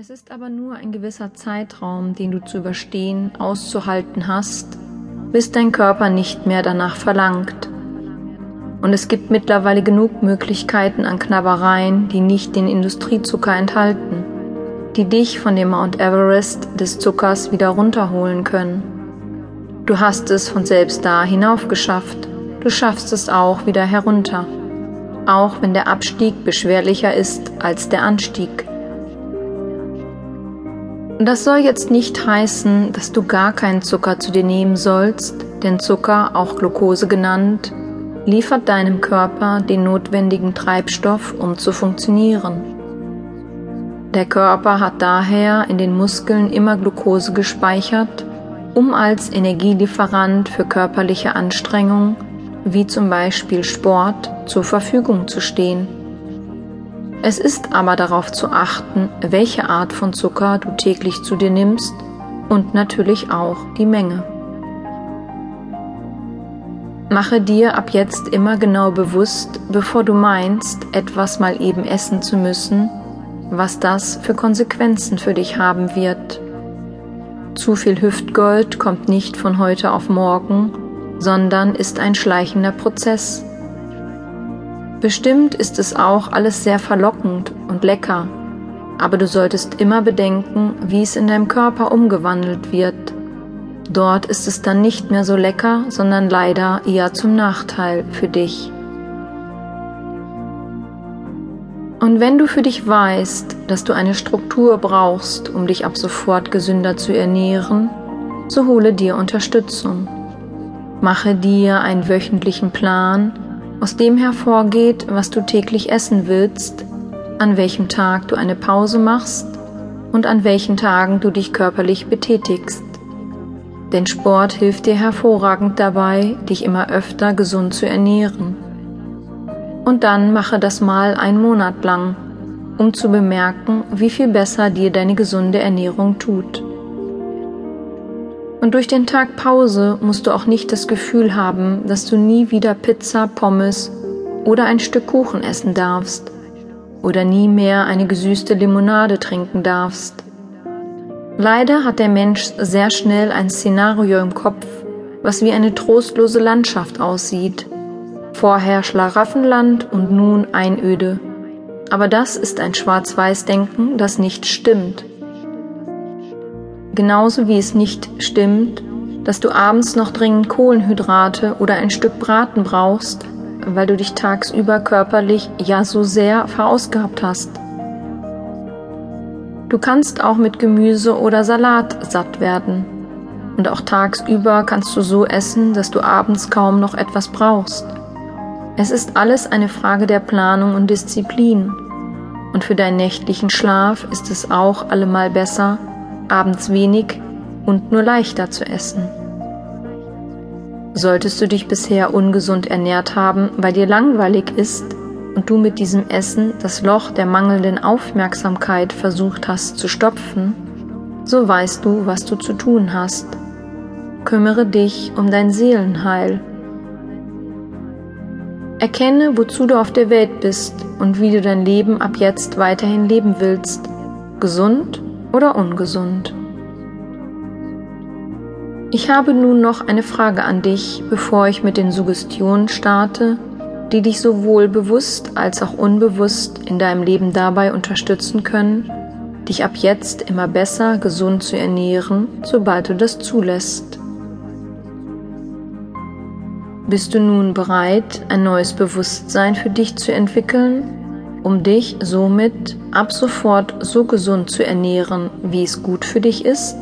Es ist aber nur ein gewisser Zeitraum, den du zu überstehen, auszuhalten hast, bis dein Körper nicht mehr danach verlangt. Und es gibt mittlerweile genug Möglichkeiten an Knabbereien, die nicht den Industriezucker enthalten, die dich von dem Mount Everest des Zuckers wieder runterholen können. Du hast es von selbst da hinauf geschafft, du schaffst es auch wieder herunter, auch wenn der Abstieg beschwerlicher ist als der Anstieg. Das soll jetzt nicht heißen, dass du gar keinen Zucker zu dir nehmen sollst, denn Zucker, auch Glucose genannt, liefert deinem Körper den notwendigen Treibstoff, um zu funktionieren. Der Körper hat daher in den Muskeln immer Glucose gespeichert, um als Energielieferant für körperliche Anstrengungen, wie zum Beispiel Sport, zur Verfügung zu stehen. Es ist aber darauf zu achten, welche Art von Zucker du täglich zu dir nimmst und natürlich auch die Menge. Mache dir ab jetzt immer genau bewusst, bevor du meinst, etwas mal eben essen zu müssen, was das für Konsequenzen für dich haben wird. Zu viel Hüftgold kommt nicht von heute auf morgen, sondern ist ein schleichender Prozess. Bestimmt ist es auch alles sehr verlockend und lecker, aber du solltest immer bedenken, wie es in deinem Körper umgewandelt wird. Dort ist es dann nicht mehr so lecker, sondern leider eher zum Nachteil für dich. Und wenn du für dich weißt, dass du eine Struktur brauchst, um dich ab sofort gesünder zu ernähren, so hole dir Unterstützung. Mache dir einen wöchentlichen Plan, aus dem hervorgeht, was du täglich essen willst, an welchem Tag du eine Pause machst und an welchen Tagen du dich körperlich betätigst. Denn Sport hilft dir hervorragend dabei, dich immer öfter gesund zu ernähren. Und dann mache das mal einen Monat lang, um zu bemerken, wie viel besser dir deine gesunde Ernährung tut. Und durch den Tag Pause musst du auch nicht das Gefühl haben, dass du nie wieder Pizza, Pommes oder ein Stück Kuchen essen darfst oder nie mehr eine gesüßte Limonade trinken darfst. Leider hat der Mensch sehr schnell ein Szenario im Kopf, was wie eine trostlose Landschaft aussieht. Vorher Schlaraffenland und nun Einöde. Aber das ist ein Schwarz-Weiß-Denken, das nicht stimmt. Genauso wie es nicht stimmt, dass du abends noch dringend Kohlenhydrate oder ein Stück Braten brauchst, weil du dich tagsüber körperlich ja so sehr verausgabt hast. Du kannst auch mit Gemüse oder Salat satt werden. Und auch tagsüber kannst du so essen, dass du abends kaum noch etwas brauchst. Es ist alles eine Frage der Planung und Disziplin. Und für deinen nächtlichen Schlaf ist es auch allemal besser, abends wenig und nur leichter zu essen. Solltest du dich bisher ungesund ernährt haben, weil dir langweilig ist und du mit diesem Essen das Loch der mangelnden Aufmerksamkeit versucht hast zu stopfen, so weißt du, was du zu tun hast. Kümmere dich um dein Seelenheil. Erkenne, wozu du auf der Welt bist und wie du dein Leben ab jetzt weiterhin leben willst, gesund oder ungesund. Ich habe nun noch eine Frage an dich, bevor ich mit den Suggestionen starte, die dich sowohl bewusst als auch unbewusst in deinem Leben dabei unterstützen können, dich ab jetzt immer besser gesund zu ernähren, sobald du das zulässt. Bist du nun bereit, ein neues Bewusstsein für dich zu entwickeln um dich somit ab sofort so gesund zu ernähren, wie es gut für dich ist?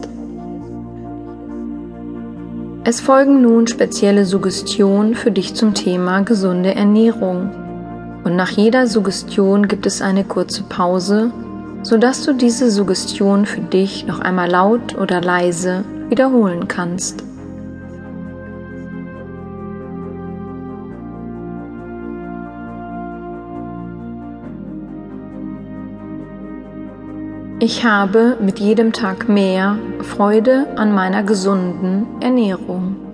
Es folgen nun spezielle Suggestionen für dich zum Thema gesunde Ernährung. Und nach jeder Suggestion gibt es eine kurze Pause, sodass du diese Suggestion für dich noch einmal laut oder leise wiederholen kannst. Ich habe mit jedem Tag mehr Freude an meiner gesunden Ernährung.